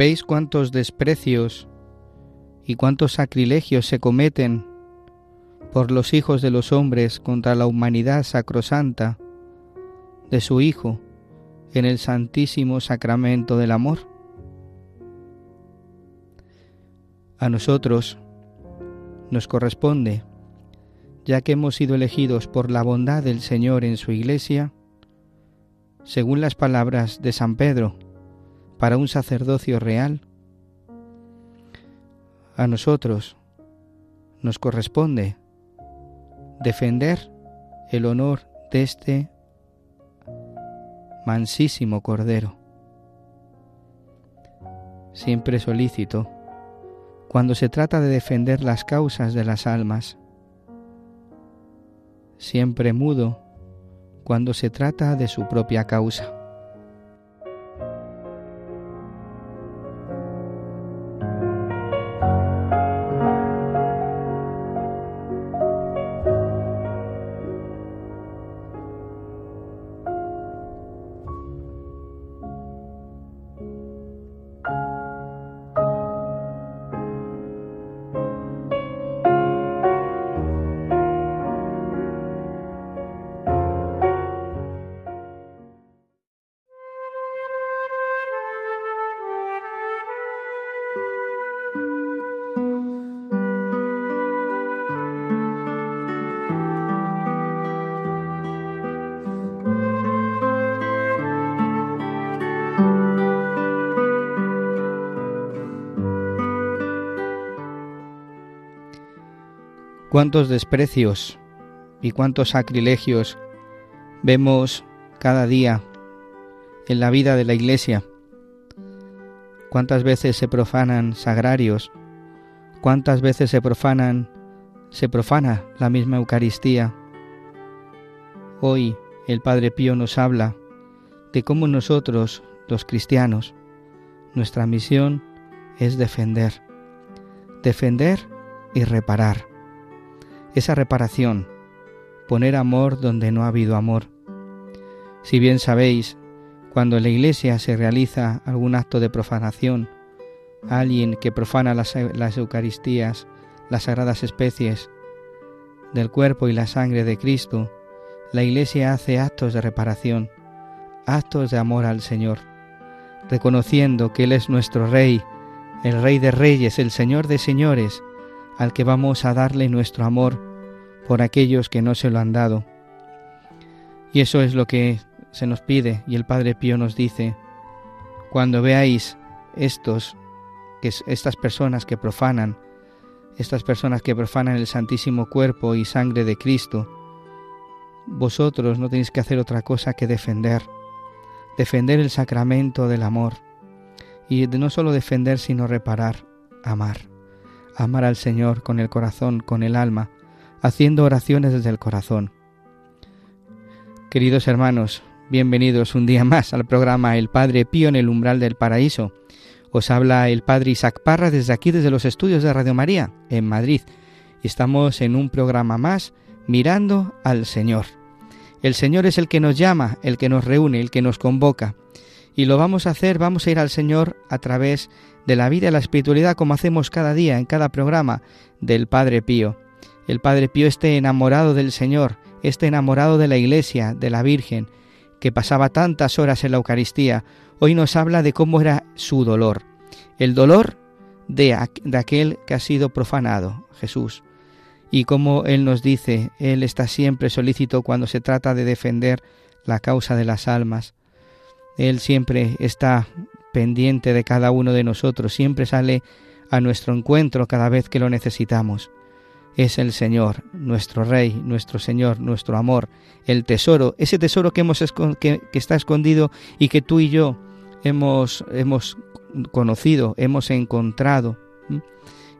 ¿Veis cuántos desprecios y cuántos sacrilegios se cometen por los hijos de los hombres contra la humanidad sacrosanta de su Hijo en el santísimo sacramento del amor? A nosotros nos corresponde, ya que hemos sido elegidos por la bondad del Señor en su Iglesia, según las palabras de San Pedro, para un sacerdocio real, a nosotros nos corresponde defender el honor de este mansísimo Cordero. Siempre solícito cuando se trata de defender las causas de las almas. Siempre mudo cuando se trata de su propia causa. Cuántos desprecios y cuántos sacrilegios vemos cada día en la vida de la Iglesia. Cuántas veces se profanan sagrarios, cuántas veces se se profana la misma Eucaristía. Hoy el Padre Pío nos habla de cómo nosotros, los cristianos, nuestra misión es defender, defender y reparar esa reparación, poner amor donde no ha habido amor. Si bien sabéis, cuando en la iglesia se realiza algún acto de profanación, alguien que profana las, las Eucaristías, las sagradas especies del cuerpo y la sangre de Cristo, la iglesia hace actos de reparación, actos de amor al Señor, reconociendo que Él es nuestro Rey, el Rey de Reyes, el Señor de Señores, al que vamos a darle nuestro amor por aquellos que no se lo han dado. Y eso es lo que se nos pide y el Padre Pío nos dice, cuando veáis estos, que estas personas que profanan, estas personas que profanan el santísimo cuerpo y sangre de Cristo, vosotros no tenéis que hacer otra cosa que defender, defender el sacramento del amor, y de no solo defender, sino reparar, amar amar al Señor con el corazón, con el alma, haciendo oraciones desde el corazón. Queridos hermanos, bienvenidos un día más al programa El Padre Pío en el umbral del paraíso. Os habla el Padre Isaac Parra desde aquí, desde los estudios de Radio María, en Madrid. Y estamos en un programa más mirando al Señor. El Señor es el que nos llama, el que nos reúne, el que nos convoca. Y lo vamos a hacer, vamos a ir al Señor a través de la vida y la espiritualidad como hacemos cada día en cada programa del Padre Pío. El Padre Pío esté enamorado del Señor, esté enamorado de la Iglesia, de la Virgen, que pasaba tantas horas en la Eucaristía, hoy nos habla de cómo era su dolor. El dolor de, de aquel que ha sido profanado, Jesús. Y como Él nos dice, Él está siempre solícito cuando se trata de defender la causa de las almas. Él siempre está pendiente de cada uno de nosotros, siempre sale a nuestro encuentro cada vez que lo necesitamos. Es el Señor, nuestro Rey, nuestro Señor, nuestro amor, el tesoro, ese tesoro que, hemos que, que está escondido y que tú y yo hemos, hemos conocido, hemos encontrado,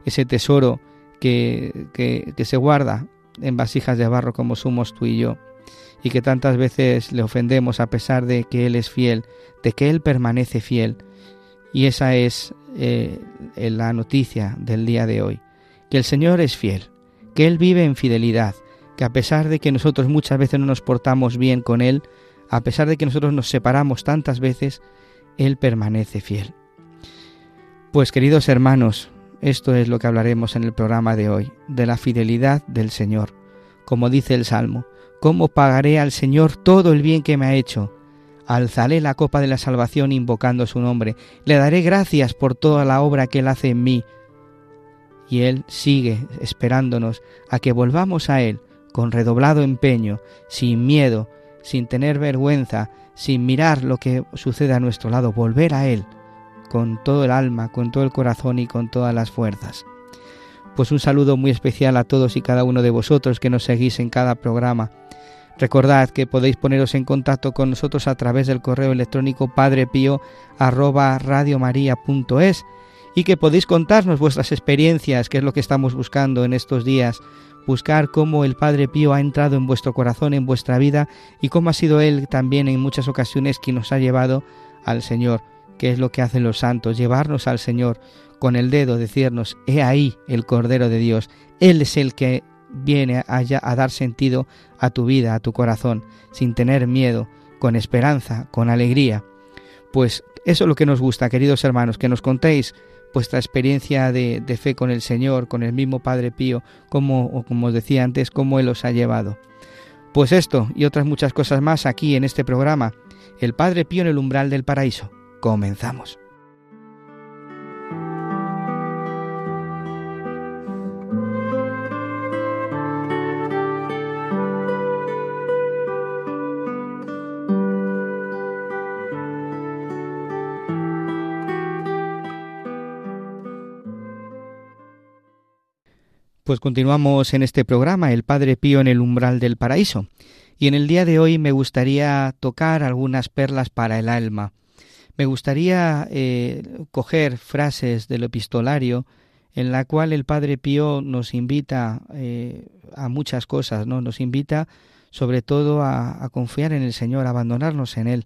ese tesoro que, que, que se guarda en vasijas de barro como somos tú y yo y que tantas veces le ofendemos a pesar de que Él es fiel, de que Él permanece fiel. Y esa es eh, la noticia del día de hoy, que el Señor es fiel, que Él vive en fidelidad, que a pesar de que nosotros muchas veces no nos portamos bien con Él, a pesar de que nosotros nos separamos tantas veces, Él permanece fiel. Pues queridos hermanos, esto es lo que hablaremos en el programa de hoy, de la fidelidad del Señor. Como dice el Salmo, ¿Cómo pagaré al Señor todo el bien que me ha hecho? Alzaré la copa de la salvación invocando su nombre. Le daré gracias por toda la obra que Él hace en mí. Y Él sigue esperándonos a que volvamos a Él con redoblado empeño, sin miedo, sin tener vergüenza, sin mirar lo que sucede a nuestro lado, volver a Él con todo el alma, con todo el corazón y con todas las fuerzas. Pues un saludo muy especial a todos y cada uno de vosotros que nos seguís en cada programa. Recordad que podéis poneros en contacto con nosotros a través del correo electrónico padrepío@radiomaria.es y que podéis contarnos vuestras experiencias, que es lo que estamos buscando en estos días, buscar cómo el Padre Pío ha entrado en vuestro corazón, en vuestra vida y cómo ha sido él también en muchas ocasiones quien nos ha llevado al Señor, que es lo que hacen los santos, llevarnos al Señor con el dedo, decirnos, he ahí el Cordero de Dios, Él es el que viene a, a dar sentido a tu vida, a tu corazón, sin tener miedo, con esperanza, con alegría. Pues eso es lo que nos gusta, queridos hermanos, que nos contéis vuestra experiencia de, de fe con el Señor, con el mismo Padre Pío, como, o como os decía antes, cómo Él os ha llevado. Pues esto y otras muchas cosas más aquí en este programa, El Padre Pío en el umbral del paraíso. Comenzamos. Pues continuamos en este programa, El Padre Pío en el umbral del paraíso. Y en el día de hoy me gustaría tocar algunas perlas para el alma. Me gustaría eh, coger frases del epistolario en la cual el Padre Pío nos invita eh, a muchas cosas, ¿no? Nos invita sobre todo a, confiar en el Señor, a abandonarnos en Él.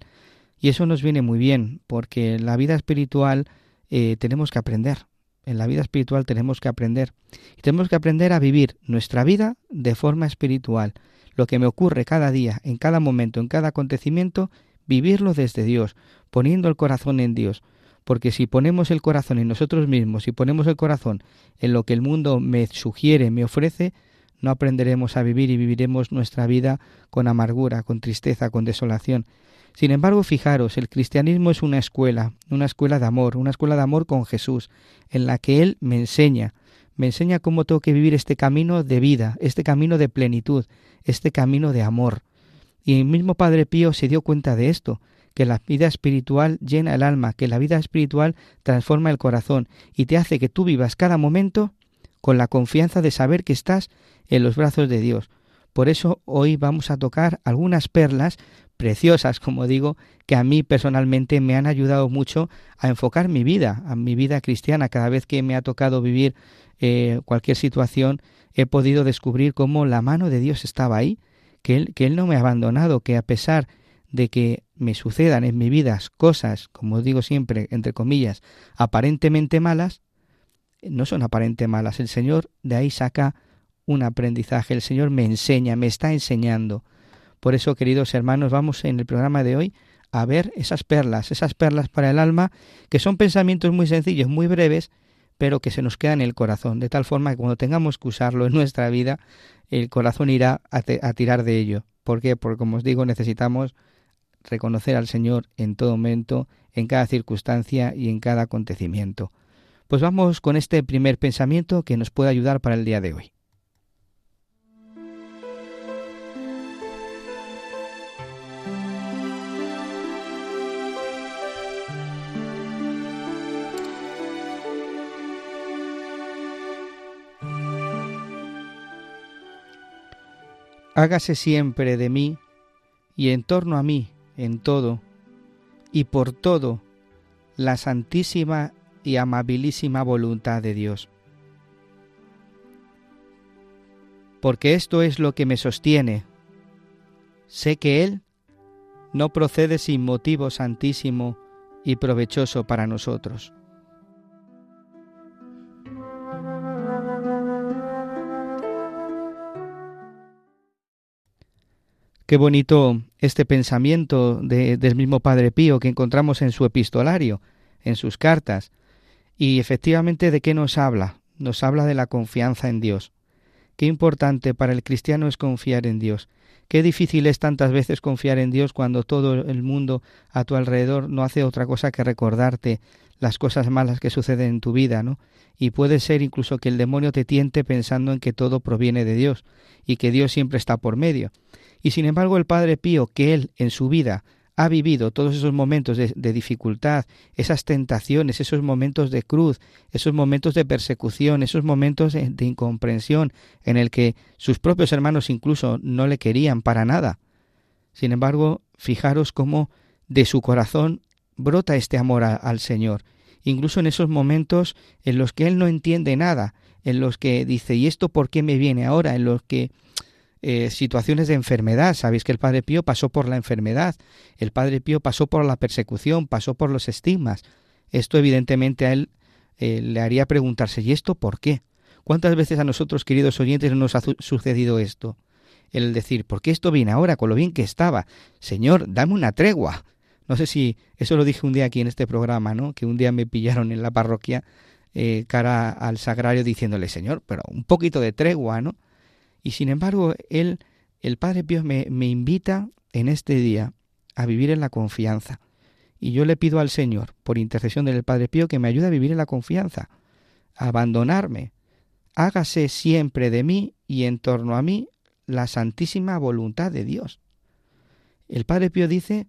Y eso nos viene muy bien, porque la vida espiritual eh, tenemos que aprender en la vida espiritual tenemos que aprender. Y tenemos que aprender a vivir nuestra vida de forma espiritual. Lo que me ocurre cada día, en cada momento, en cada acontecimiento, vivirlo desde Dios, poniendo el corazón en Dios. Porque si ponemos el corazón en nosotros mismos, si ponemos el corazón en lo que el mundo me sugiere, me ofrece, no aprenderemos a vivir y viviremos nuestra vida con amargura, con tristeza, con desolación. Sin embargo, fijaros, el cristianismo es una escuela, una escuela de amor, una escuela de amor con Jesús, en la que Él me enseña, me enseña cómo tengo que vivir este camino de vida, este camino de plenitud, este camino de amor. Y el mismo Padre Pío se dio cuenta de esto, que la vida espiritual llena el alma, que la vida espiritual transforma el corazón y te hace que tú vivas cada momento con la confianza de saber que estás en los brazos de Dios. Por eso hoy vamos a tocar algunas perlas preciosas, como digo, que a mí personalmente me han ayudado mucho a enfocar mi vida, a mi vida cristiana. Cada vez que me ha tocado vivir eh, cualquier situación, he podido descubrir cómo la mano de Dios estaba ahí, que él, que él no me ha abandonado, que a pesar de que me sucedan en mi vida cosas, como digo siempre, entre comillas, aparentemente malas, no son aparentemente malas. El Señor de ahí saca un aprendizaje, el Señor me enseña, me está enseñando Por eso, queridos hermanos, vamos en el programa de hoy a ver esas perlas, esas perlas para el alma, que son pensamientos muy sencillos, muy breves, pero que se nos quedan en el corazón, de tal forma que cuando tengamos que usarlo en nuestra vida, el corazón irá a, a tirar de ello. ¿Por qué? Porque, como os digo, necesitamos reconocer al Señor en todo momento, en cada circunstancia y en cada acontecimiento. Pues vamos con este primer pensamiento que nos puede ayudar para el día de hoy. Hágase siempre de mí y en torno a mí, en todo, y por todo, la santísima y amabilísima voluntad de Dios. Porque esto es lo que me sostiene. Sé que Él no procede sin motivo santísimo y provechoso para nosotros. Qué bonito este pensamiento del mismo Padre Pío que encontramos en su epistolario, en sus cartas. Y efectivamente, ¿de qué nos habla? Nos habla de la confianza en Dios. Qué importante para el cristiano es confiar en Dios. Qué difícil es tantas veces confiar en Dios cuando todo el mundo a tu alrededor no hace otra cosa que recordarte las cosas malas que suceden en tu vida, ¿no? Y puede ser incluso que el demonio te tiente pensando en que todo proviene de Dios y que Dios siempre está por medio. Y sin embargo el Padre Pío, que él en su vida ha vivido todos esos momentos de, dificultad, esas tentaciones, esos momentos de cruz, esos momentos de persecución, esos momentos de, incomprensión en el que sus propios hermanos incluso no le querían para nada. Sin embargo, fijaros cómo de su corazón brota este amor al Señor, incluso en esos momentos en los que él no entiende nada, en los que dice, ¿y esto por qué me viene ahora? En los que eh, situaciones de enfermedad. Sabéis que el Padre Pío pasó por la enfermedad, el Padre Pío pasó por la persecución, pasó por los estigmas. Esto evidentemente a él eh, le haría preguntarse, ¿y esto por qué? ¿Cuántas veces a nosotros, queridos oyentes, nos ha sucedido esto? El decir, ¿por qué esto viene ahora con lo bien que estaba? Señor, dame una tregua. No sé si eso lo dije un día aquí en este programa, ¿no? Que un día me pillaron en la parroquia eh, cara al sagrario diciéndole, Señor, pero un poquito de tregua, ¿no? Y sin embargo, él, el Padre Pío me, me invita en este día a vivir en la confianza. Y yo le pido al Señor, por intercesión del Padre Pío, que me ayude a vivir en la confianza, a abandonarme. Hágase siempre de mí y en torno a mí la santísima voluntad de Dios. El Padre Pío dice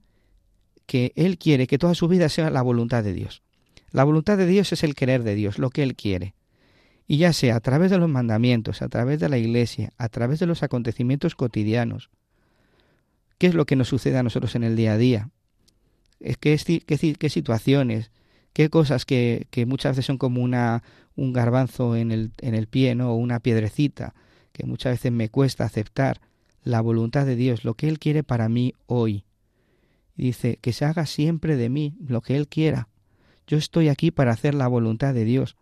que Él quiere que toda su vida sea la voluntad de Dios. La voluntad de Dios es el querer de Dios, lo que Él quiere. Y ya sea a través de los mandamientos, a través de la iglesia, a través de los acontecimientos cotidianos. ¿Qué es lo que nos sucede a nosotros en el día a día? ¿Qué, qué, qué situaciones? ¿Qué cosas que, que, muchas veces son como una, un garbanzo en el, en el pie, ¿no? o una piedrecita, que muchas veces me cuesta aceptar la voluntad de Dios, lo que Él quiere para mí hoy. Dice, que se haga siempre de mí lo que Él quiera. Yo estoy aquí para hacer la voluntad de Dios.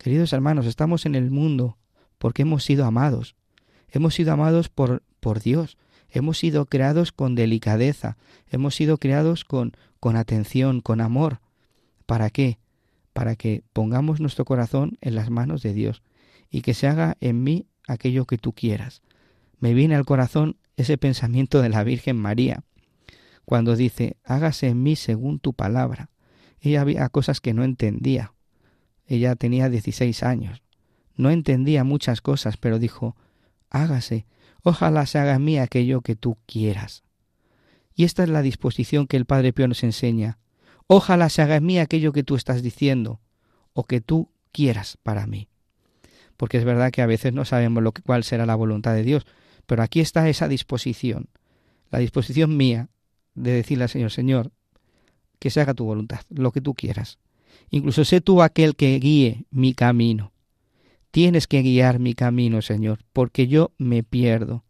Queridos hermanos, estamos en el mundo porque hemos sido amados. Hemos sido amados por, por Dios. Hemos sido creados con delicadeza. Hemos sido creados con, con atención, con amor. ¿Para qué? Para que pongamos nuestro corazón en las manos de Dios y que se haga en mí aquello que tú quieras. Me viene al corazón ese pensamiento de la Virgen María, cuando dice, hágase en mí según tu palabra. Ella había cosas que no entendía, ella tenía 16 años. No entendía muchas cosas, pero dijo, hágase, ojalá se haga mí aquello que tú quieras. Y esta es la disposición que el Padre Pío nos enseña. Ojalá se haga mí aquello que tú estás diciendo, o que tú quieras para mí. Porque es verdad que a veces no sabemos lo que, cuál será la voluntad de Dios, pero aquí está esa disposición, la disposición mía de decirle al Señor, Señor, que se haga tu voluntad, lo que tú quieras. Incluso sé tú aquel que guíe mi camino. Tienes que guiar mi camino, Señor, porque yo me pierdo.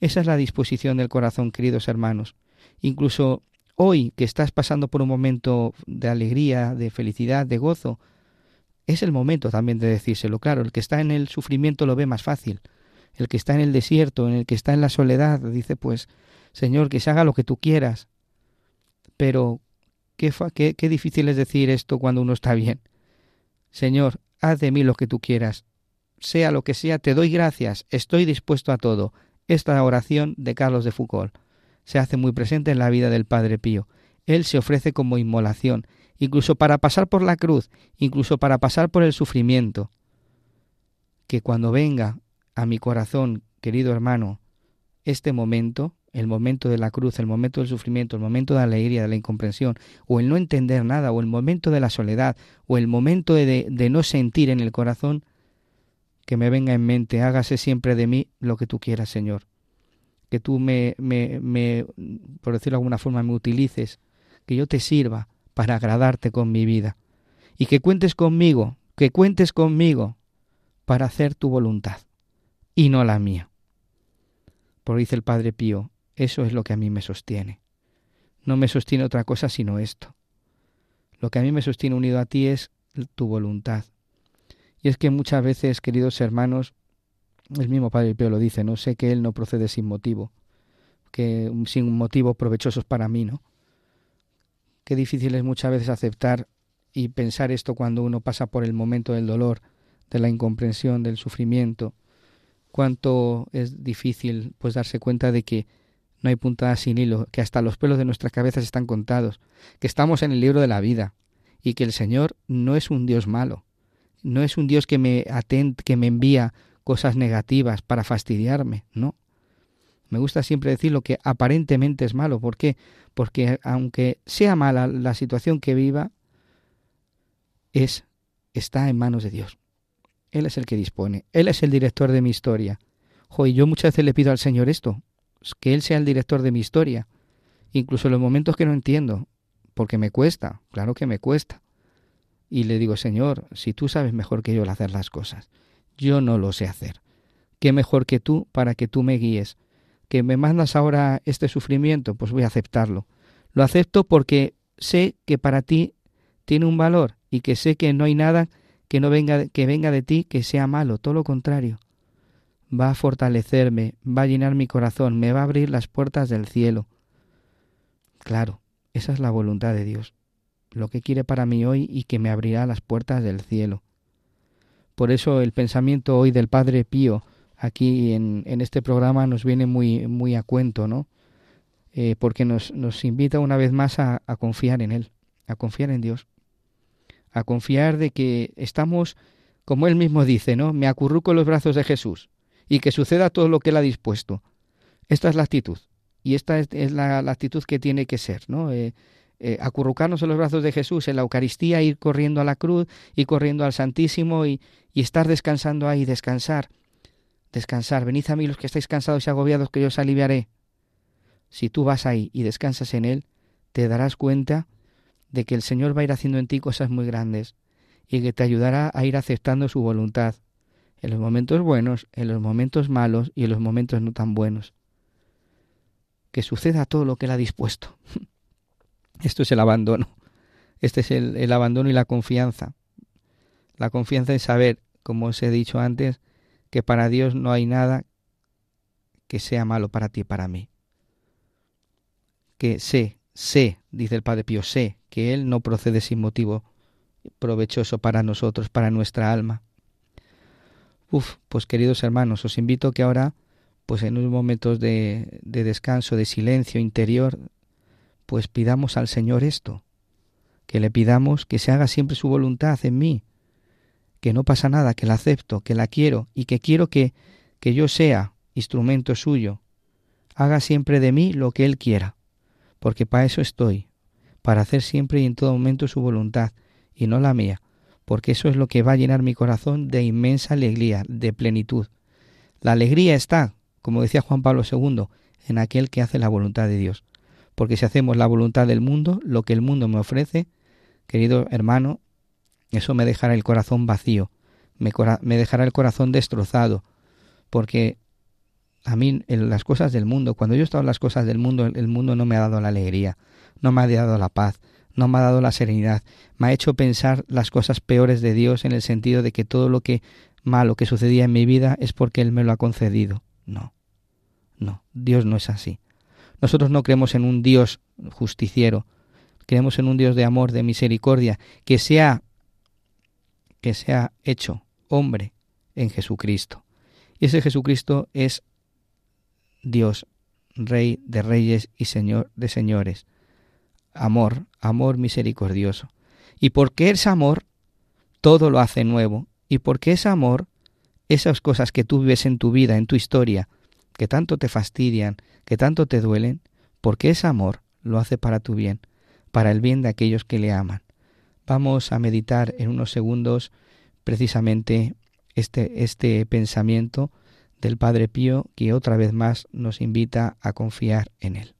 Esa es la disposición del corazón, queridos hermanos. Incluso hoy que estás pasando por un momento de alegría, de felicidad, de gozo, es el momento también de decírselo. Claro, el que está en el sufrimiento lo ve más fácil, el que está en el desierto, en el que está en la soledad, dice pues, Señor, que se haga lo que tú quieras. Pero qué, difícil es decir esto cuando uno está bien. Señor, haz de mí lo que tú quieras. Sea lo que sea, te doy gracias, estoy dispuesto a todo. Esta oración de Carlos de Foucault se hace muy presente en la vida del Padre Pío. Él se ofrece como inmolación, incluso para pasar por la cruz, incluso para pasar por el sufrimiento. Que cuando venga a mi corazón, querido hermano, este momento, el momento de la cruz, el momento del sufrimiento, el momento de la alegría, de la incomprensión, o el no entender nada, o el momento de la soledad, o el momento de, de, no sentir en el corazón, que me venga en mente, hágase siempre de mí lo que tú quieras, Señor. Que tú me, me, me, por decirlo de alguna forma, me utilices, que yo te sirva para agradarte con mi vida. Y que cuentes conmigo, que cuentes conmigo para hacer tu voluntad y no la mía. Por dice el Padre Pío, eso es lo que a mí me sostiene. No me sostiene otra cosa sino esto. Lo que a mí me sostiene unido a ti es tu voluntad. Y es que muchas veces, queridos hermanos, el mismo Padre Pío lo dice, no sé que Él no procede sin motivo, que sin motivos provechosos para mí, ¿no? Qué difícil es muchas veces aceptar y pensar esto cuando uno pasa por el momento del dolor, de la incomprensión, del sufrimiento, cuánto es difícil pues darse cuenta de que no hay puntada sin hilo, que hasta los pelos de nuestras cabezas están contados, que estamos en el libro de la vida y que el Señor no es un Dios malo, no es un Dios que me atent, que me envía cosas negativas para fastidiarme, no. Me gusta siempre decir lo que aparentemente es malo. ¿Por qué? Porque aunque sea mala la situación que viva, es está en manos de Dios. Él es el que dispone. Él es el director de mi historia. Jo, y yo muchas veces le pido al Señor esto, que Él sea el director de mi historia, incluso en los momentos que no entiendo, porque me cuesta, claro que me cuesta. Y le digo, Señor, si tú sabes mejor que yo el hacer las cosas, yo no lo sé hacer. ¿Qué mejor que tú para que tú me guíes? ¿Que me mandas ahora este sufrimiento? Pues voy a aceptarlo. Lo acepto porque sé que para ti tiene un valor y que sé que no hay nada que no venga que venga de ti que sea malo, todo lo contrario. Va a fortalecerme, va a llenar mi corazón, me va a abrir las puertas del cielo. Claro, esa es la voluntad de Dios, lo que quiere para mí hoy y que me abrirá las puertas del cielo. Por eso el pensamiento hoy del Padre Pío aquí en, este programa nos viene muy, muy a cuento, ¿no? Eh, porque nos, nos invita una vez más a, a confiar en Él, a confiar en Dios a confiar de que estamos, como él mismo dice, ¿no? Me acurruco en los brazos de Jesús y que suceda todo lo que él ha dispuesto. Esta es la actitud y esta es, la, actitud que tiene que ser, ¿no? Eh, eh, acurrucarnos en los brazos de Jesús, en la Eucaristía, ir corriendo a la cruz, y corriendo al Santísimo y, y estar descansando ahí, descansar. Descansar. Venid a mí los que estáis cansados y agobiados, que yo os aliviaré. Si tú vas ahí y descansas en Él, te darás cuenta de que el Señor va a ir haciendo en ti cosas muy grandes y que te ayudará a ir aceptando su voluntad en los momentos buenos, en los momentos malos y en los momentos no tan buenos. Que suceda todo lo que Él ha dispuesto. Esto es el abandono. Este es el, el abandono y la confianza. La confianza en saber, como os he dicho antes, que para Dios no hay nada que sea malo para ti y para mí. Que sé, sé, dice el Padre Pío, sé que Él no procede sin motivo provechoso para nosotros, para nuestra alma. Uf, pues queridos hermanos, os invito que ahora, pues en unos momentos de, de descanso, de silencio interior, pues pidamos al Señor esto, que le pidamos que se haga siempre su voluntad en mí, que no pasa nada, que la acepto, que la quiero y que quiero que, que yo sea instrumento suyo. Haga siempre de mí lo que Él quiera, porque para eso estoy, para hacer siempre y en todo momento su voluntad, y no la mía, porque eso es lo que va a llenar mi corazón de inmensa alegría, de plenitud. La alegría está, como decía Juan Pablo II, en aquel que hace la voluntad de Dios. Porque si hacemos la voluntad del mundo, lo que el mundo me ofrece, querido hermano, eso me dejará el corazón vacío, me, dejará el corazón destrozado, porque a mí en las cosas del mundo, cuando yo he estado en las cosas del mundo, el mundo no me ha dado la alegría, no me ha dado la paz, no me ha dado la serenidad, me ha hecho pensar las cosas peores de Dios en el sentido de que todo lo que malo que sucedía en mi vida es porque Él me lo ha concedido. No, no, Dios no es así. Nosotros no creemos en un Dios justiciero, creemos en un Dios de amor, de misericordia, que sea que sea hecho hombre en Jesucristo. Y ese Jesucristo es Dios, Rey de reyes y Señor de señores. Amor, amor misericordioso. Y porque es amor, todo lo hace nuevo. Y porque es amor, esas cosas que tú vives en tu vida, en tu historia, que tanto te fastidian, que tanto te duelen, porque es amor, lo hace para tu bien, para el bien de aquellos que le aman. Vamos a meditar en unos segundos precisamente este, este pensamiento del Padre Pío que otra vez más nos invita a confiar en Él.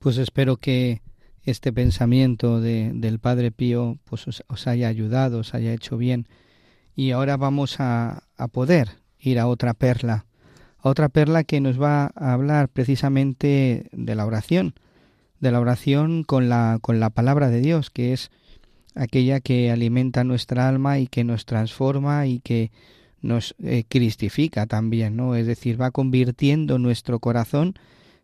Pues espero que este pensamiento de, del Padre Pío pues os, haya ayudado, os haya hecho bien. Y ahora vamos a, a poder ir a otra perla, a otra perla que nos va a hablar precisamente de la oración, de la oración con la, con la palabra de Dios, que es aquella que alimenta nuestra alma y que nos transforma y que nos eh, cristifica también, ¿no? Es decir, va convirtiendo nuestro corazón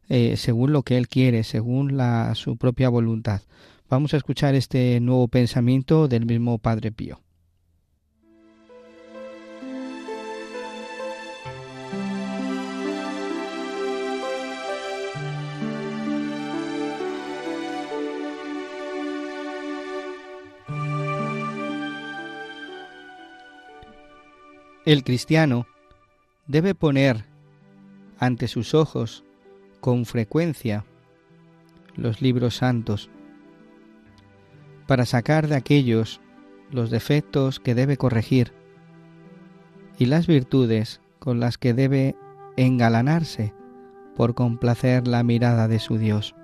eh, según lo que Él quiere, según su propia voluntad. Vamos a escuchar este nuevo pensamiento del mismo Padre Pío. El cristiano debe poner ante sus ojos con frecuencia los libros santos para sacar de aquellos los defectos que debe corregir y las virtudes con las que debe engalanarse por complacer la mirada de su Dios.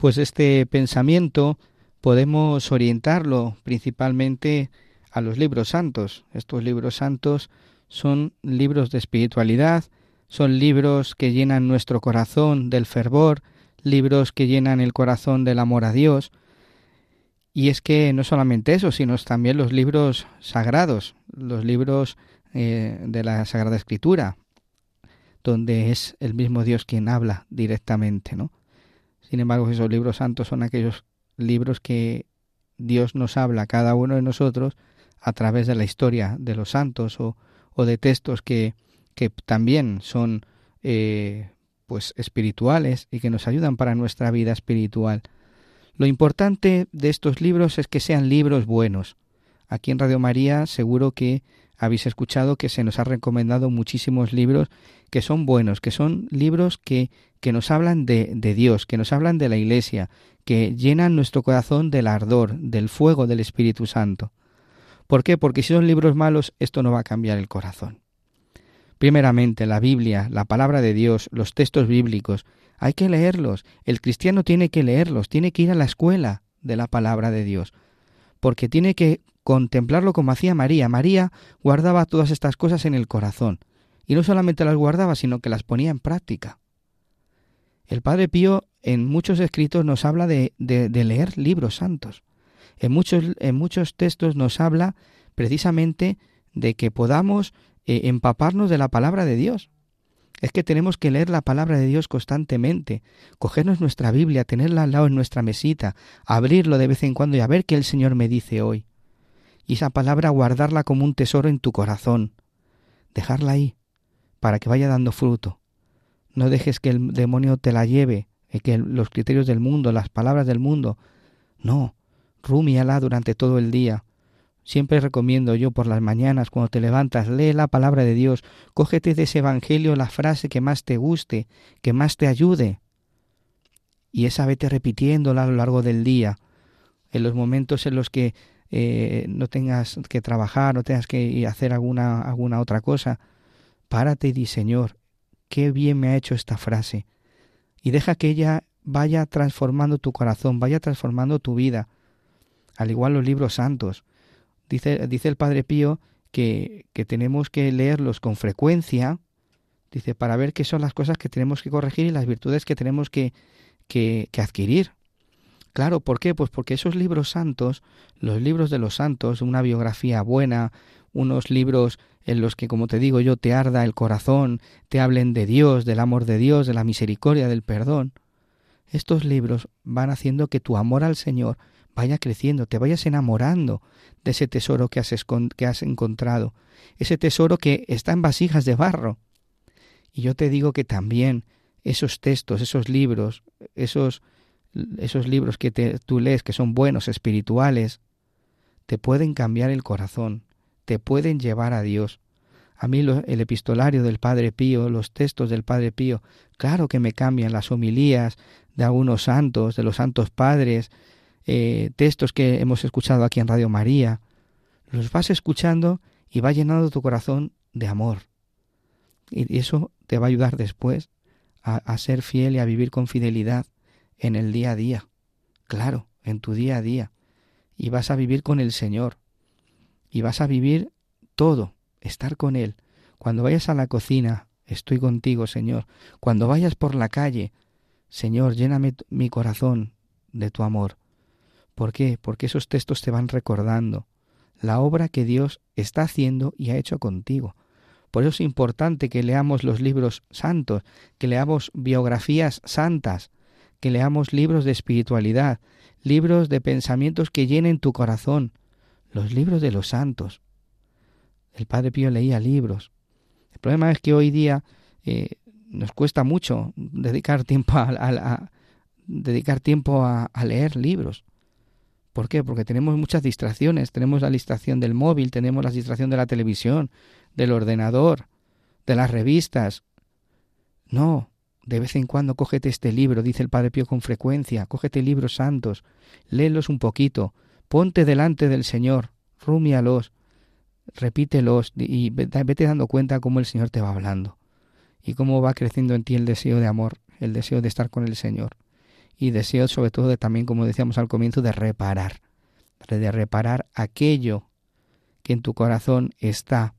Pues este pensamiento podemos orientarlo principalmente a los libros santos. Estos libros santos son libros de espiritualidad, son libros que llenan nuestro corazón del fervor, libros que llenan el corazón del amor a Dios. Y es que no solamente eso, sino también los libros sagrados, los libros eh, de la Sagrada Escritura, donde es el mismo Dios quien habla directamente, ¿no? Sin embargo, esos libros santos son aquellos libros que Dios nos habla cada uno de nosotros a través de la historia de los santos o, o de textos que, que también son eh, pues espirituales y que nos ayudan para nuestra vida espiritual. Lo importante de estos libros es que sean libros buenos. Aquí en Radio María seguro que habéis escuchado que se nos ha recomendado muchísimos libros que son buenos, que son libros que, que nos hablan de, de Dios, que nos hablan de la Iglesia, que llenan nuestro corazón del ardor, del fuego del Espíritu Santo. ¿Por qué? Porque si son libros malos, esto no va a cambiar el corazón. Primeramente, la Biblia, la palabra de Dios, los textos bíblicos, hay que leerlos. El cristiano tiene que leerlos, tiene que ir a la escuela de la palabra de Dios, porque tiene que contemplarlo como hacía María. María guardaba todas estas cosas en el corazón, y no solamente las guardaba, sino que las ponía en práctica. El Padre Pío en muchos escritos nos habla de, leer libros santos. En muchos, en muchos textos nos habla precisamente de que podamos eh, empaparnos de la palabra de Dios. Es que tenemos que leer la palabra de Dios constantemente, cogernos nuestra Biblia, tenerla al lado en nuestra mesita, abrirlo de vez en cuando y a ver qué el Señor me dice hoy. Y esa palabra guardarla como un tesoro en tu corazón, dejarla ahí, para que vaya dando fruto. No dejes que el demonio te la lleve, eh, que los criterios del mundo, las palabras del mundo. No, Rúmiala durante todo el día. Siempre recomiendo yo por las mañanas cuando te levantas, lee la palabra de Dios, cógete de ese evangelio la frase que más te guste, que más te ayude. Y esa vete repitiéndola a lo largo del día, en los momentos en los que eh, no tengas que trabajar, no tengas que hacer alguna, alguna otra cosa, párate y di, Señor, qué bien me ha hecho esta frase. Y deja que ella vaya transformando tu corazón, vaya transformando tu vida al igual los libros santos. Dice, dice el Padre Pío que, que tenemos que leerlos con frecuencia, dice, para ver qué son las cosas que tenemos que corregir y las virtudes que tenemos que, que, que adquirir. Claro, ¿por qué? Pues porque esos libros santos, los libros de los santos, una biografía buena, unos libros en los que, como te digo yo, te arda el corazón, te hablen de Dios, del amor de Dios, de la misericordia, del perdón, estos libros van haciendo que tu amor al Señor vaya creciendo, te vayas enamorando de ese tesoro que has, que has encontrado, ese tesoro que está en vasijas de barro. Y yo te digo que también esos textos, esos libros, esos, esos libros que te, tú lees que son buenos, espirituales, te pueden cambiar el corazón, te pueden llevar a Dios. A mí el epistolario del Padre Pío, los textos del Padre Pío, claro que me cambian las homilías de algunos santos, de los santos padres, eh, textos que hemos escuchado aquí en Radio María, los vas escuchando y va llenando tu corazón de amor. Y eso te va a ayudar después a ser fiel y a vivir con fidelidad en el día a día. Claro, en tu día a día. Y vas a vivir con el Señor. Y vas a vivir todo, estar con Él. Cuando vayas a la cocina, estoy contigo, Señor. Cuando vayas por la calle, Señor, lléname mi corazón de tu amor. ¿Por qué? Porque esos textos te van recordando la obra que Dios está haciendo y ha hecho contigo. Por eso es importante que leamos los libros santos, que leamos biografías santas, que leamos libros de espiritualidad, libros de pensamientos que llenen tu corazón, los libros de los santos. El Padre Pío leía libros. El problema es que hoy día eh, nos cuesta mucho dedicar tiempo a, dedicar tiempo a leer libros. ¿Por qué? Porque tenemos muchas distracciones. Tenemos la distracción del móvil, tenemos la distracción de la televisión, del ordenador, de las revistas. No, de vez en cuando cógete este libro, dice el Padre Pío con frecuencia, cógete libros santos, léelos un poquito, ponte delante del Señor, rúmialos, repítelos y vete dando cuenta cómo el Señor te va hablando y cómo va creciendo en ti el deseo de amor, el deseo de estar con el Señor y deseo sobre todo de también, como decíamos al comienzo, de reparar, de reparar aquello que en tu corazón está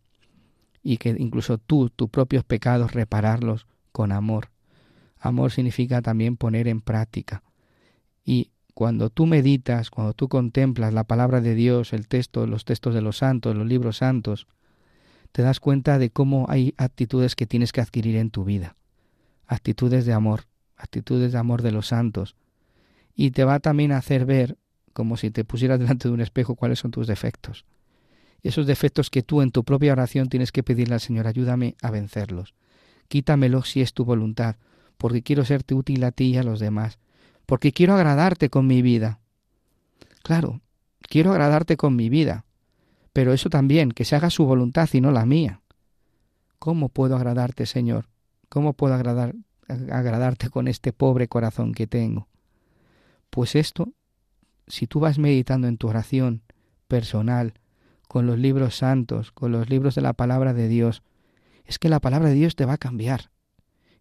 y que incluso tú, tus propios pecados, repararlos con amor. Amor significa también poner en práctica. Y cuando tú meditas, cuando tú contemplas la palabra de Dios, el texto, los textos de los santos, los libros santos, te das cuenta de cómo hay actitudes que tienes que adquirir en tu vida. Actitudes de amor, actitudes de amor de los santos. Y te va también a hacer ver como si te pusieras delante de un espejo cuáles son tus defectos. Esos defectos que tú en tu propia oración tienes que pedirle al Señor, ayúdame a vencerlos. Quítamelos si es tu voluntad, porque quiero serte útil a ti y a los demás, porque quiero agradarte con mi vida. Claro, quiero agradarte con mi vida, pero eso también, que se haga su voluntad y no la mía. ¿Cómo puedo agradarte, Señor? ¿Cómo puedo agradar, agradarte con este pobre corazón que tengo? Pues esto, si tú vas meditando en tu oración personal, con los libros santos, con los libros de la palabra de Dios, es que la palabra de Dios te va a cambiar.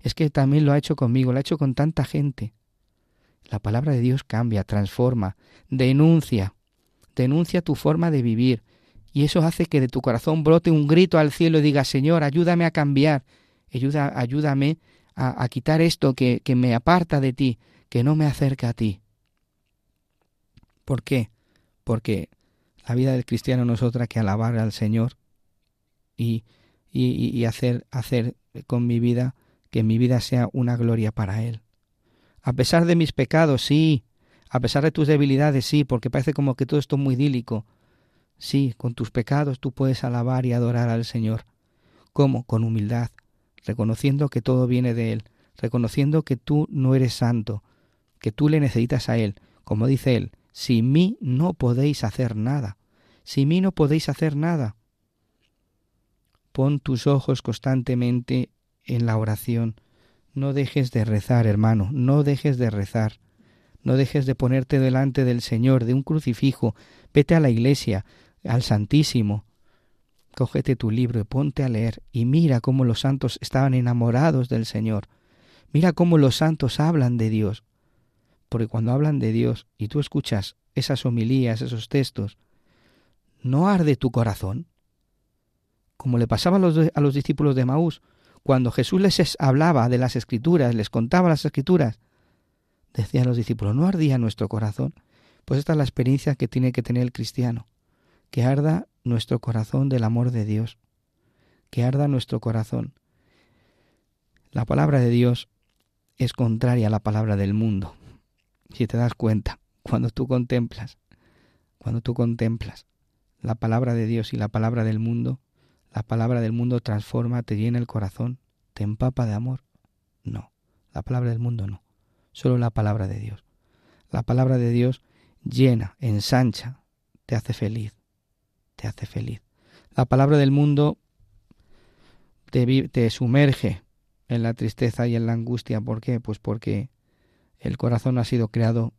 Es que también lo ha hecho conmigo, lo ha hecho con tanta gente. La palabra de Dios cambia, transforma, denuncia, denuncia tu forma de vivir, y eso hace que de tu corazón brote un grito al cielo y diga, Señor, ayúdame a cambiar, ayuda, ayúdame a, quitar esto que, que me aparta de ti, que no me acerca a ti. ¿Por qué? Porque la vida del cristiano no es otra que alabar al Señor y, y, y hacer, hacer con mi vida que mi vida sea una gloria para Él. A pesar de mis pecados, sí. A pesar de tus debilidades, sí, porque parece como que todo esto es muy idílico. Sí, con tus pecados tú puedes alabar y adorar al Señor. ¿Cómo? Con humildad, reconociendo que todo viene de Él, reconociendo que tú no eres santo, que tú le necesitas a Él. Como dice Él, sin mí no podéis hacer nada. Sin mí no podéis hacer nada. Pon tus ojos constantemente en la oración. No dejes de rezar, hermano, no dejes de rezar. No dejes de ponerte delante del Señor, de un crucifijo. Vete a la iglesia, al Santísimo. Cógete tu libro y ponte a leer y mira cómo los santos estaban enamorados del Señor. Mira cómo los santos hablan de Dios. Porque cuando hablan de Dios y tú escuchas esas homilías, esos textos, ¿no arde tu corazón? Como le pasaba a los, a los discípulos de Maús, cuando Jesús les hablaba de las escrituras, les contaba las escrituras, decían los discípulos, ¿no ardía nuestro corazón? Pues esta es la experiencia que tiene que tener el cristiano, que arda nuestro corazón del amor de Dios, que arda nuestro corazón. La palabra de Dios es contraria a la palabra del mundo si te das cuenta, cuando tú contemplas, cuando tú contemplas la palabra de Dios y la palabra del mundo, la palabra del mundo transforma, te llena el corazón, te empapa de amor. No, la palabra del mundo no, solo la palabra de Dios. La palabra de Dios llena, ensancha, te hace feliz, te hace feliz. La palabra del mundo te, sumerge en la tristeza y en la angustia. ¿Por qué? Pues porque el corazón ha sido creado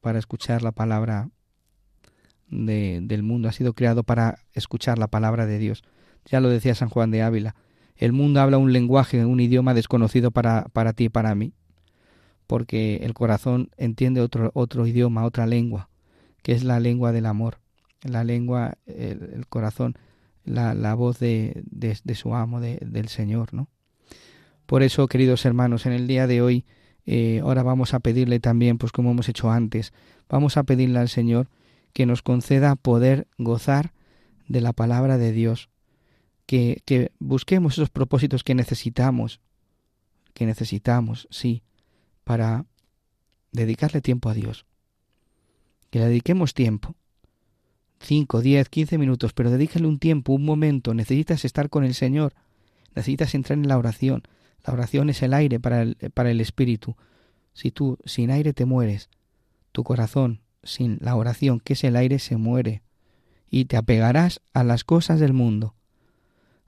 para escuchar la palabra de, del mundo, ha sido creado para escuchar la palabra de Dios. Ya lo decía San Juan de Ávila. El mundo habla un lenguaje, un idioma desconocido para, para ti y para mí, porque el corazón entiende otro, otro idioma, otra lengua, que es la lengua del amor, la lengua, el, corazón, la, la voz de, de, su amo, de, del Señor, ¿no? Por eso, queridos hermanos, en el día de hoy, eh, ahora vamos a pedirle también, pues como hemos hecho antes, vamos a pedirle al Señor que nos conceda poder gozar de la palabra de Dios, que, que busquemos esos propósitos que necesitamos, que necesitamos, sí, para dedicarle tiempo a Dios. Que le dediquemos tiempo. 5, 10, 15 minutos, pero dedícale un tiempo, un momento. Necesitas estar con el Señor. Necesitas entrar en la oración. La oración es el aire para el, para el espíritu. Si tú sin aire te mueres, tu corazón sin la oración, que es el aire, se muere, y te apegarás a las cosas del mundo.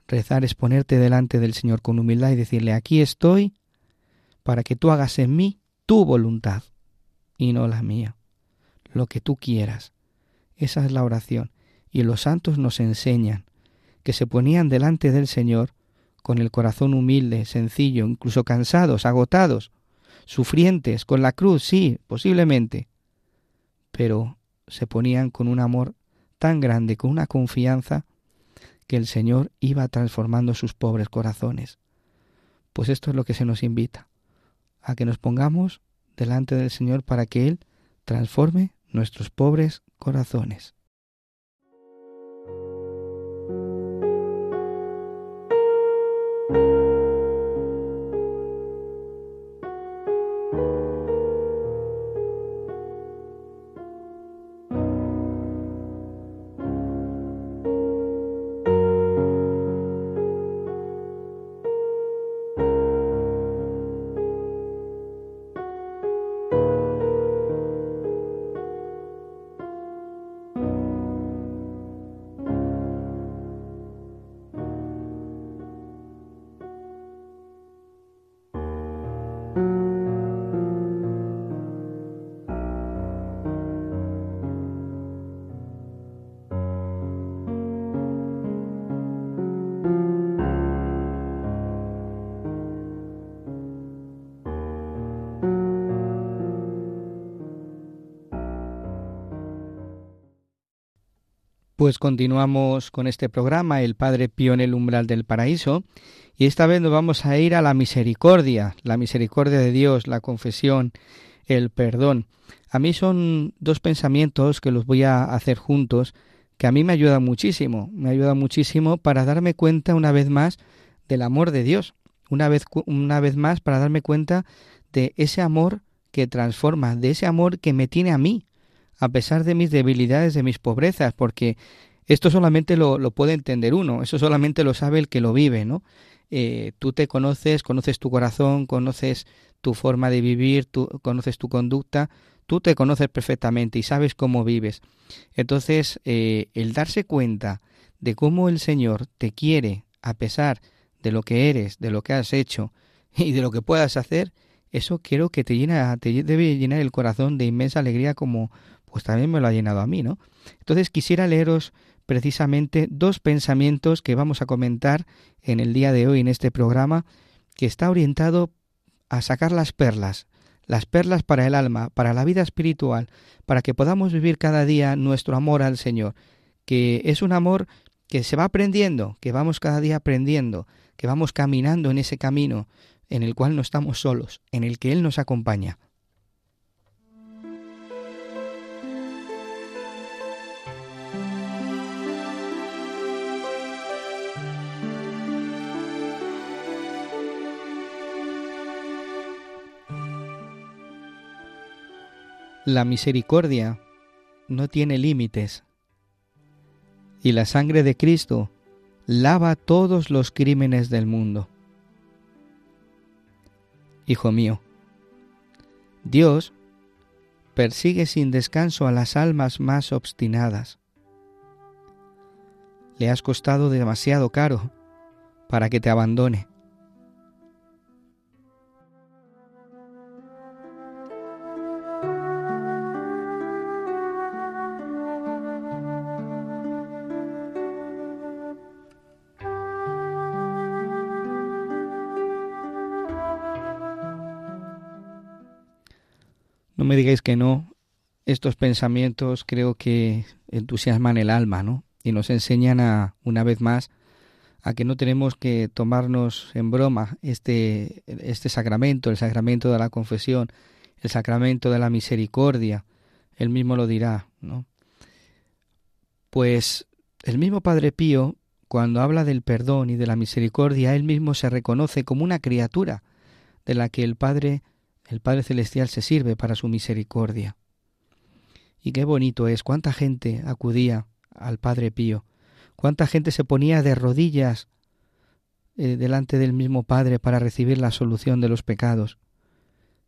Rezar es ponerte delante del Señor con humildad y decirle, aquí estoy para que tú hagas en mí tu voluntad y no la mía, lo que tú quieras. Esa es la oración. Y los santos nos enseñan que se ponían delante del Señor con el corazón humilde, sencillo, incluso cansados, agotados, sufrientes, con la cruz, sí, posiblemente, pero se ponían con un amor tan grande, con una confianza, que el Señor iba transformando sus pobres corazones. Pues esto es lo que se nos invita, a que nos pongamos delante del Señor para que Él transforme nuestros pobres corazones. Pues continuamos con este programa, El Padre Pío en el umbral del paraíso, y esta vez nos vamos a ir a la misericordia, la misericordia de Dios, la confesión, el perdón. A mí son dos pensamientos que los voy a hacer juntos, que a mí me ayudan muchísimo, me ayuda muchísimo para darme cuenta una vez más del amor de Dios, una vez, una vez más para darme cuenta de ese amor que transforma, de ese amor que me tiene a mí, a pesar de mis debilidades, de mis pobrezas, porque esto solamente lo, puede entender uno, eso solamente lo sabe el que lo vive, ¿no? Eh, tú te conoces, conoces tu corazón, conoces tu forma de vivir, tú conoces tu conducta, tú te conoces perfectamente y sabes cómo vives. Entonces, eh, el darse cuenta de cómo el Señor te quiere a pesar de lo que eres, de lo que has hecho y de lo que puedas hacer, eso quiero que te llena, te debe llenar el corazón de inmensa alegría como, pues también me lo ha llenado a mí, ¿no? Entonces quisiera leeros precisamente dos pensamientos que vamos a comentar en el día de hoy en este programa, que está orientado a sacar las perlas, las perlas para el alma, para la vida espiritual, para que podamos vivir cada día nuestro amor al Señor, que es un amor que se va aprendiendo, que vamos cada día aprendiendo, que vamos caminando en ese camino en el cual no estamos solos, en el que Él nos acompaña. La misericordia no tiene límites y la sangre de Cristo lava todos los crímenes del mundo. Hijo mío, Dios persigue sin descanso a las almas más obstinadas. Le has costado demasiado caro para que te abandone. No me digáis que no, estos pensamientos creo que entusiasman el alma, ¿no? Y nos enseñan a, una vez más, a que no tenemos que tomarnos en broma este, este sacramento, el sacramento de la confesión, el sacramento de la misericordia. Él mismo lo dirá, ¿no? Pues el mismo Padre Pío, cuando habla del perdón y de la misericordia, él mismo se reconoce como una criatura de la que el Padre el Padre Celestial se sirve para su misericordia. Y qué bonito es, cuánta gente acudía al Padre Pío, cuánta gente se ponía de rodillas eh, delante del mismo Padre para recibir la solución de los pecados,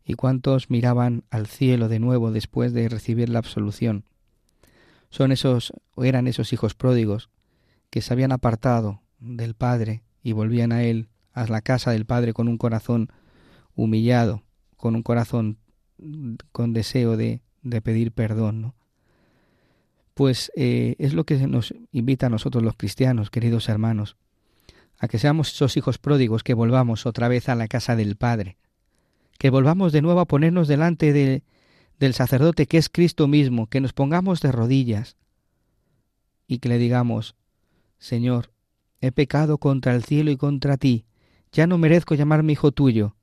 y cuántos miraban al cielo de nuevo después de recibir la absolución. Son esos, o eran esos hijos pródigos que se habían apartado del Padre y volvían a él, a la casa del Padre con un corazón humillado, con un corazón con deseo de, de pedir perdón, ¿no? Pues eh, es lo que nos invita a nosotros los cristianos, queridos hermanos, a que seamos esos hijos pródigos, que volvamos otra vez a la casa del Padre, que volvamos de nuevo a ponernos delante de, del sacerdote que es Cristo mismo, que nos pongamos de rodillas y que le digamos, Señor, he pecado contra el cielo y contra ti, ya no merezco llamarme hijo tuyo,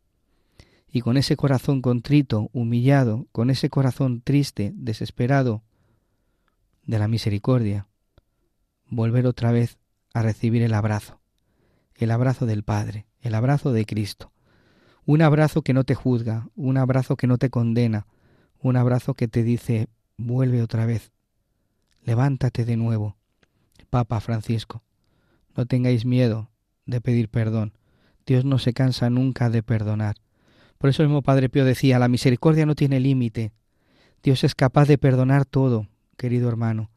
y con ese corazón contrito, humillado, con ese corazón triste, desesperado de la misericordia, volver otra vez a recibir el abrazo, el abrazo del Padre, el abrazo de Cristo, un abrazo que no te juzga, un abrazo que no te condena, un abrazo que te dice, vuelve otra vez, levántate de nuevo. Papa Francisco, no tengáis miedo de pedir perdón. Dios no se cansa nunca de perdonar. Por eso el mismo Padre Pío decía, la misericordia no tiene límite. Dios es capaz de perdonar todo, querido hermano.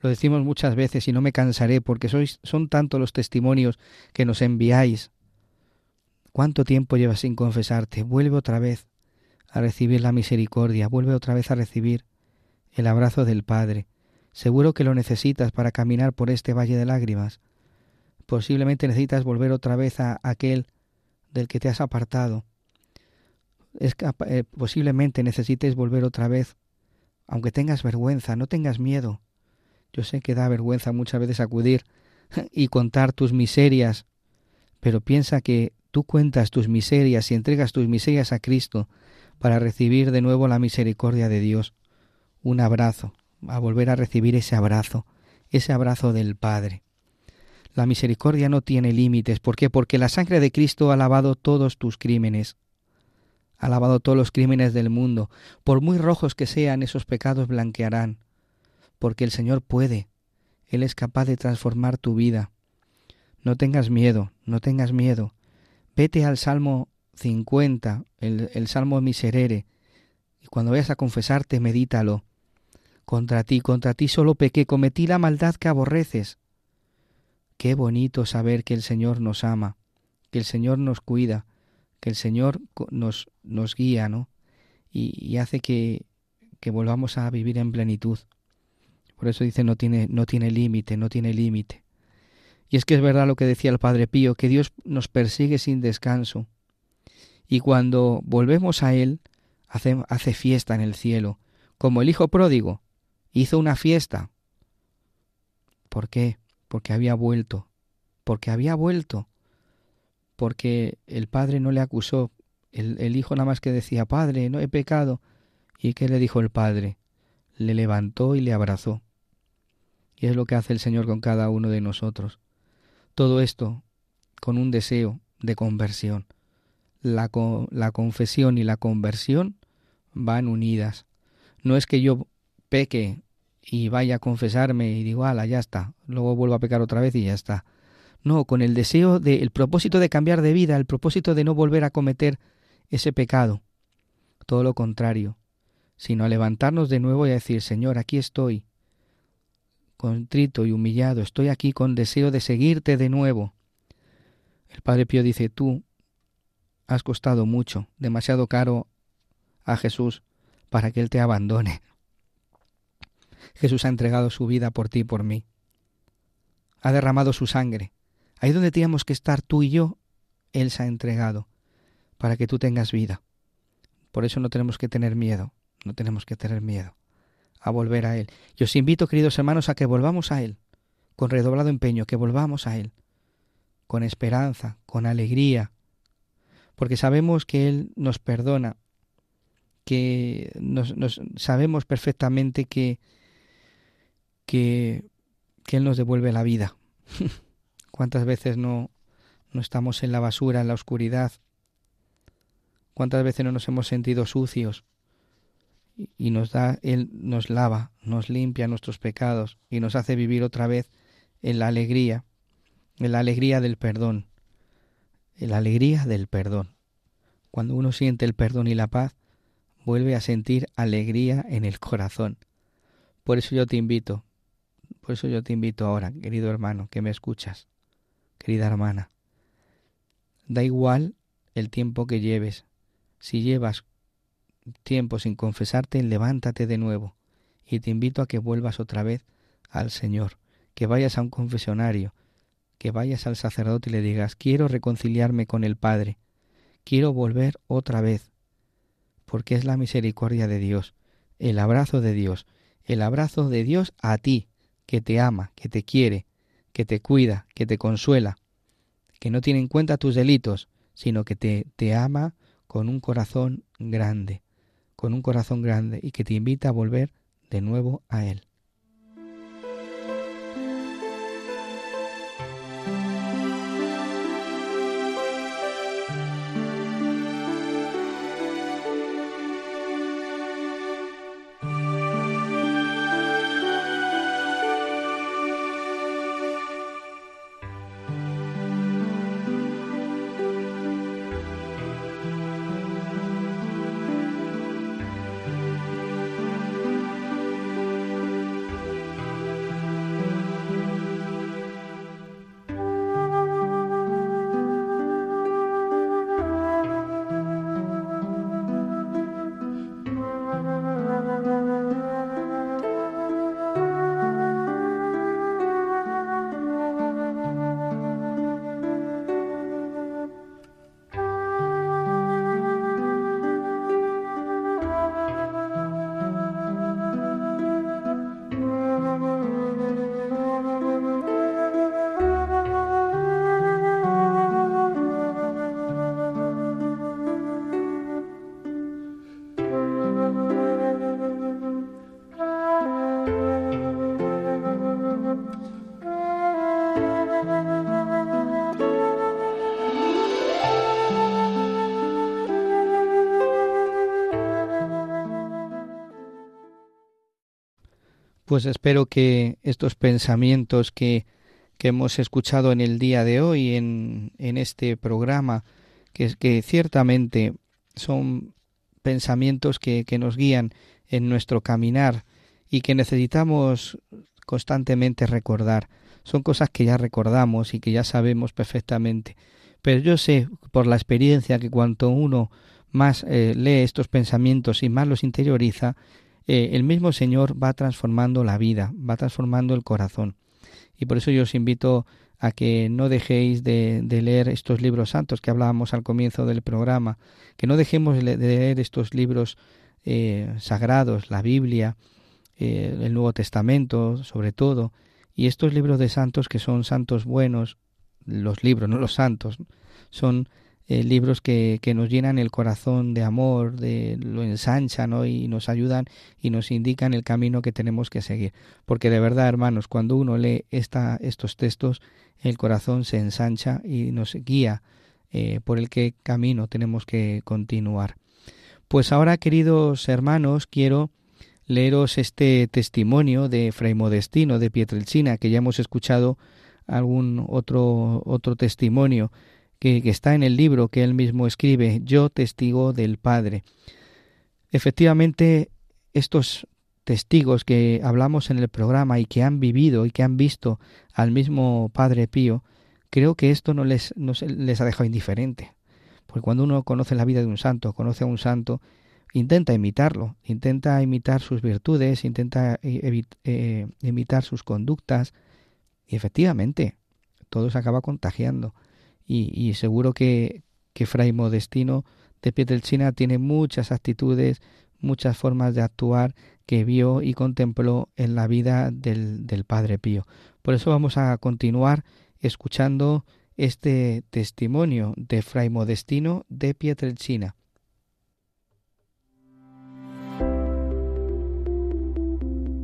Lo decimos muchas veces y no me cansaré porque sois, son tantos los testimonios que nos enviáis. ¿Cuánto tiempo llevas sin confesarte? Vuelve otra vez a recibir la misericordia, vuelve otra vez a recibir el abrazo del Padre. Seguro que lo necesitas para caminar por este valle de lágrimas. Posiblemente necesitas volver otra vez a aquel del que te has apartado, es eh, posiblemente necesites volver otra vez, aunque tengas vergüenza, no tengas miedo. Yo sé que da vergüenza muchas veces acudir y contar tus miserias, pero piensa que tú cuentas tus miserias y entregas tus miserias a Cristo para recibir de nuevo la misericordia de Dios. Un abrazo, a volver a recibir ese abrazo, ese abrazo del Padre. La misericordia no tiene límites. ¿Por qué? Porque la sangre de Cristo ha lavado todos tus crímenes. Ha lavado todos los crímenes del mundo. Por muy rojos que sean, esos pecados blanquearán. Porque el Señor puede. Él es capaz de transformar tu vida. No tengas miedo, no tengas miedo. Vete al Salmo 50, el, el Salmo Miserere, y cuando vayas a confesarte, medítalo. Contra ti, contra ti solo pequé, cometí la maldad que aborreces. Qué bonito saber que el Señor nos ama, que el Señor nos cuida, que el Señor nos, nos guía, ¿no? Y, y hace que, que volvamos a vivir en plenitud. Por eso dice no tiene, no tiene límite, no tiene límite. Y es que es verdad lo que decía el Padre Pío, que Dios nos persigue sin descanso. Y cuando volvemos a Él, hace, hace fiesta en el cielo, como el Hijo pródigo hizo una fiesta. ¿Por qué? Porque había vuelto, porque había vuelto, porque el Padre no le acusó, el, Hijo nada más que decía, Padre, no he pecado. ¿Y qué le dijo el Padre? Le levantó y le abrazó. Y es lo que hace el Señor con cada uno de nosotros. Todo esto con un deseo de conversión. La, la confesión y la conversión van unidas. No es que yo peque y vaya a confesarme y digo, ala, ya está, luego vuelvo a pecar otra vez y ya está. No, con el deseo de, el propósito de cambiar de vida, el propósito de no volver a cometer ese pecado. Todo lo contrario, sino a levantarnos de nuevo y a decir, Señor, aquí estoy, contrito y humillado, estoy aquí con deseo de seguirte de nuevo. El Padre Pío dice, tú has costado mucho, demasiado caro a Jesús para que Él te abandone. Jesús ha entregado su vida por ti y por mí. Ha derramado su sangre. Ahí donde teníamos que estar tú y yo, Él se ha entregado para que tú tengas vida. Por eso no tenemos que tener miedo, no tenemos que tener miedo a volver a Él. Y os invito, queridos hermanos, a que volvamos a Él, con redoblado empeño, que volvamos a Él, con esperanza, con alegría, porque sabemos que Él nos perdona, que nos, sabemos perfectamente que, que, que Él nos devuelve la vida. ¿Cuántas veces no, no estamos en la basura, en la oscuridad? ¿Cuántas veces no nos hemos sentido sucios? y nos da, Él nos lava, nos limpia nuestros pecados y nos hace vivir otra vez en la alegría, en la alegría del perdón, en la alegría del perdón. Cuando uno siente el perdón y la paz, vuelve a sentir alegría en el corazón. Por eso yo te invito, por eso yo te invito ahora, querido hermano, que me escuchas, querida hermana. Da igual el tiempo que lleves. Si llevas tiempo sin confesarte, levántate de nuevo. Y te invito a que vuelvas otra vez al Señor, que vayas a un confesionario, que vayas al sacerdote y le digas, quiero reconciliarme con el Padre, quiero volver otra vez, porque es la misericordia de Dios, el abrazo de Dios, el abrazo de Dios a ti, que te ama, que te quiere, que te cuida, que te consuela, que no tiene en cuenta tus delitos, sino que te, te ama con un corazón grande con un corazón grande y que te invita a volver de nuevo a Él. Pues espero que estos pensamientos que, que hemos escuchado en el día de hoy, en, en este programa, que, ciertamente son pensamientos que, que nos guían en nuestro caminar y que necesitamos constantemente recordar. Son cosas que ya recordamos y que ya sabemos perfectamente. Pero yo sé por la experiencia que cuanto uno más eh, lee estos pensamientos y más los interioriza, eh, el mismo Señor va transformando la vida, va transformando el corazón. Y por eso yo os invito a que no dejéis de, leer estos libros santos que hablábamos al comienzo del programa, que no dejemos de leer estos libros eh, sagrados, la Biblia, el Nuevo Testamento, sobre todo, y estos libros de santos que son santos buenos, los libros, no los santos, son eh, libros que, que, nos llenan el corazón de amor, de lo ensanchan ¿no? y nos ayudan y nos indican el camino que tenemos que seguir. Porque de verdad, hermanos, cuando uno lee esta, estos textos, el corazón se ensancha y nos guía eh, por el qué camino tenemos que continuar. Pues ahora, queridos hermanos, quiero leeros este testimonio de Fray Modestino de Pietrelcina, que ya hemos escuchado algún otro, otro testimonio que, está en el libro que él mismo escribe, Yo testigo del Padre. Efectivamente, estos testigos que hablamos en el programa y que han vivido y que han visto al mismo Padre Pío, creo que esto no les, no les ha dejado indiferente. Porque cuando uno conoce la vida de un santo, conoce a un santo, intenta imitarlo, intenta imitar sus virtudes, intenta eh, eh, imitar sus conductas, y efectivamente, todo se acaba contagiando y, seguro que, Fray Modestino de Pietrelcina tiene muchas actitudes, muchas formas de actuar que vio y contempló en la vida del, del Padre Pío. Por eso vamos a continuar escuchando este testimonio de Fray Modestino de Pietrelcina.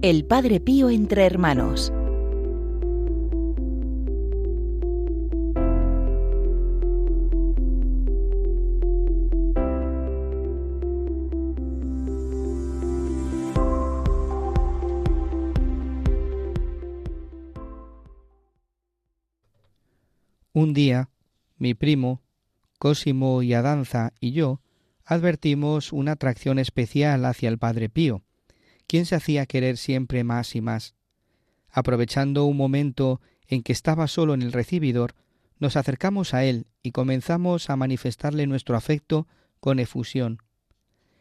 El Padre Pío entre hermanos. Un día, mi primo, Cosimo y Adanza y yo advertimos una atracción especial hacia el Padre Pío, quien se hacía querer siempre más y más. Aprovechando un momento en que estaba solo en el recibidor, nos acercamos a él y comenzamos a manifestarle nuestro afecto con efusión.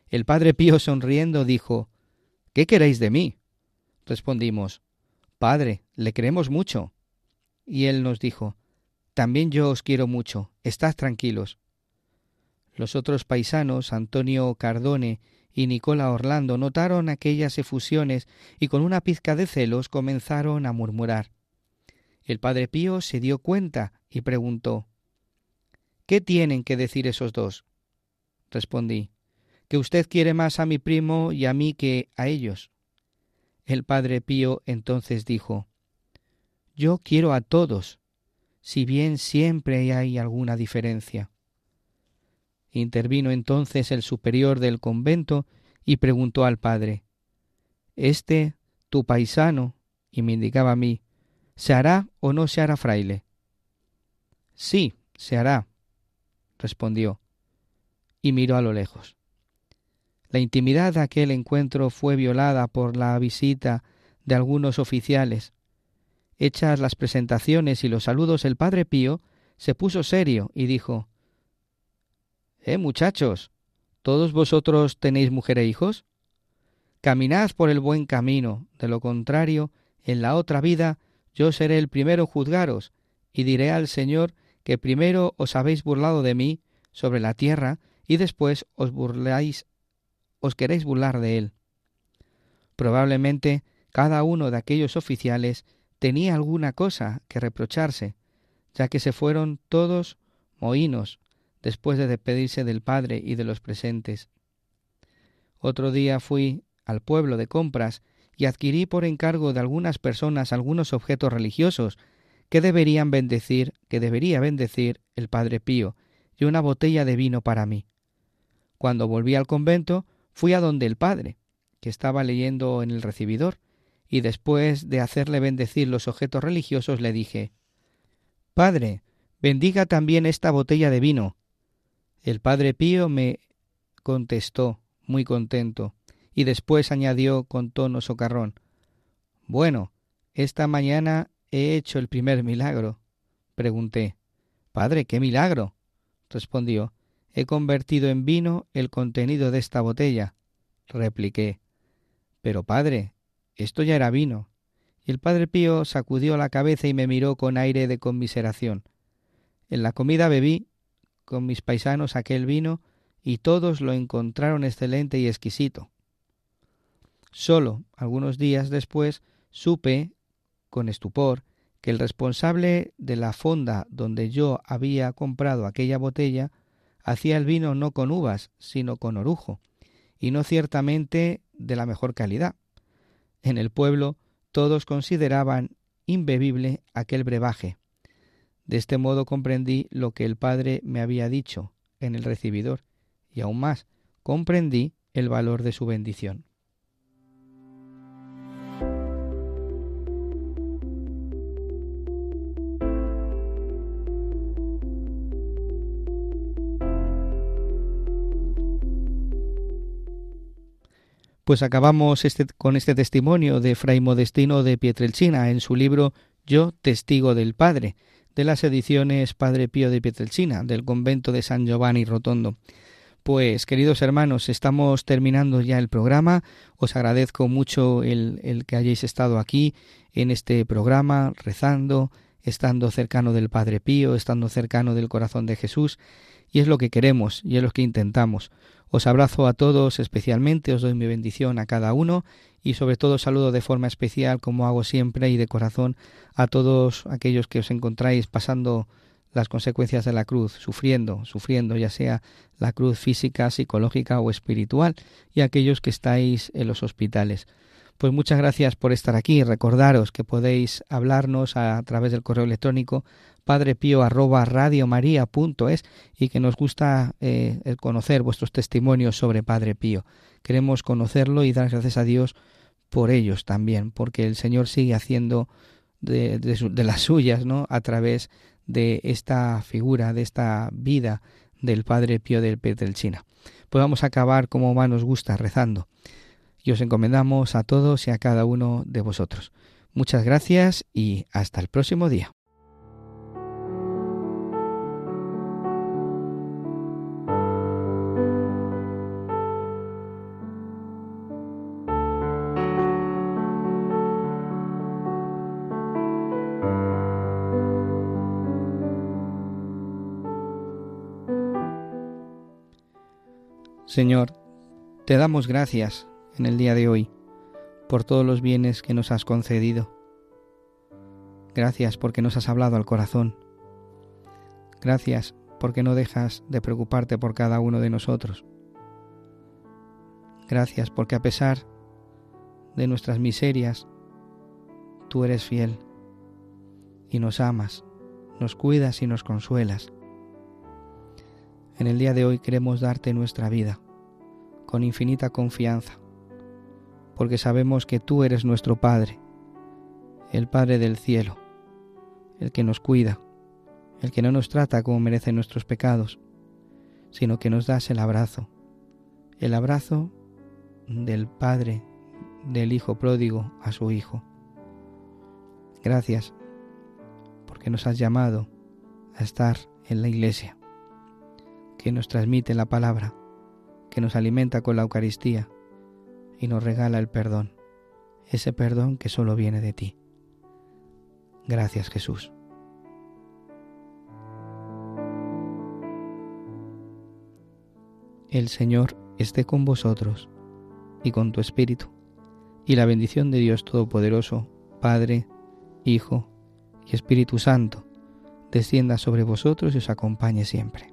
El Padre Pío sonriendo dijo ¿Qué queréis de mí? Respondimos Padre, le queremos mucho. Y él nos dijo también yo os quiero mucho, estad tranquilos. Los otros paisanos, Antonio Cardone y Nicola Orlando, notaron aquellas efusiones y con una pizca de celos comenzaron a murmurar. El padre Pío se dio cuenta y preguntó ¿Qué tienen que decir esos dos? Respondí que usted quiere más a mi primo y a mí que a ellos. El padre Pío entonces dijo Yo quiero a todos, si bien siempre hay alguna diferencia. Intervino entonces el superior del convento y preguntó al padre Este, tu paisano, y me indicaba a mí, ¿se hará o no se hará fraile? Sí, se hará, respondió, y miró a lo lejos. La intimidad de aquel encuentro fue violada por la visita de algunos oficiales, Hechas las presentaciones y los saludos, el padre Pío se puso serio y dijo Eh, muchachos, ¿todos vosotros tenéis mujer e hijos? Caminad por el buen camino, de lo contrario, en la otra vida yo seré el primero juzgaros, y diré al Señor que primero os habéis burlado de mí sobre la tierra, y después os burláis, os queréis burlar de él. Probablemente cada uno de aquellos oficiales tenía alguna cosa que reprocharse, ya que se fueron todos mohinos después de despedirse del padre y de los presentes. Otro día fui al pueblo de compras y adquirí por encargo de algunas personas algunos objetos religiosos que deberían bendecir, que debería bendecir el padre Pío, y una botella de vino para mí. Cuando volví al convento, fui a donde el padre, que estaba leyendo en el recibidor, y después de hacerle bendecir los objetos religiosos le dije Padre, bendiga también esta botella de vino. El Padre Pío me contestó, muy contento, y después añadió con tono socarrón Bueno, esta mañana he hecho el primer milagro. Pregunté Padre, ¿qué milagro? respondió He convertido en vino el contenido de esta botella. Repliqué Pero, padre, esto ya era vino. Y el padre Pío sacudió la cabeza y me miró con aire de conmiseración. En la comida bebí con mis paisanos aquel vino y todos lo encontraron excelente y exquisito. Solo algunos días después supe, con estupor, que el responsable de la fonda donde yo había comprado aquella botella hacía el vino no con uvas, sino con orujo, y no ciertamente de la mejor calidad. En el pueblo todos consideraban imbebible aquel brebaje. De este modo comprendí lo que el Padre me había dicho en el recibidor, y aún más comprendí el valor de su bendición. Pues acabamos este, con este testimonio de Fray Modestino de Pietrelcina en su libro Yo, testigo del Padre, de las ediciones Padre Pío de Pietrelcina, del convento de San Giovanni Rotondo. Pues, queridos hermanos, estamos terminando ya el programa. Os agradezco mucho el, el que hayáis estado aquí en este programa, rezando, estando cercano del Padre Pío, estando cercano del corazón de Jesús, y es lo que queremos y es lo que intentamos. Os abrazo a todos especialmente, os doy mi bendición a cada uno y sobre todo saludo de forma especial, como hago siempre y de corazón, a todos aquellos que os encontráis pasando las consecuencias de la cruz, sufriendo, sufriendo ya sea la cruz física, psicológica o espiritual, y aquellos que estáis en los hospitales. Pues muchas gracias por estar aquí. Recordaros que podéis hablarnos a, través del correo electrónico padrepío@radiomaria.es y que nos gusta eh, conocer vuestros testimonios sobre Padre Pío. Queremos conocerlo y dar gracias a Dios por ellos también, porque el Señor sigue haciendo de, las suyas, ¿no? A través de esta figura, de esta vida del Padre Pío del Petrelchina. Pues vamos a acabar como más nos gusta, rezando. Y os encomendamos a todos y a cada uno de vosotros. Muchas gracias y hasta el próximo día. Señor, te damos gracias en el día de hoy por todos los bienes que nos has concedido. Gracias porque nos has hablado al corazón. Gracias porque no dejas de preocuparte por cada uno de nosotros. Gracias porque a pesar de nuestras miserias, tú eres fiel y nos amas, nos cuidas y nos consuelas. En el día de hoy queremos darte nuestra vida con infinita confianza, porque sabemos que tú eres nuestro Padre, el Padre del cielo, el que nos cuida, el que no nos trata como merecen nuestros pecados, sino que nos das el abrazo, el abrazo del Padre, del Hijo pródigo a su Hijo. Gracias, porque nos has llamado a estar en la iglesia que nos transmite la palabra, que nos alimenta con la Eucaristía y nos regala el perdón, ese perdón que solo viene de ti. Gracias Jesús. El Señor esté con vosotros y con tu Espíritu, y la bendición de Dios Todopoderoso, Padre, Hijo y Espíritu Santo, descienda sobre vosotros y os acompañe siempre.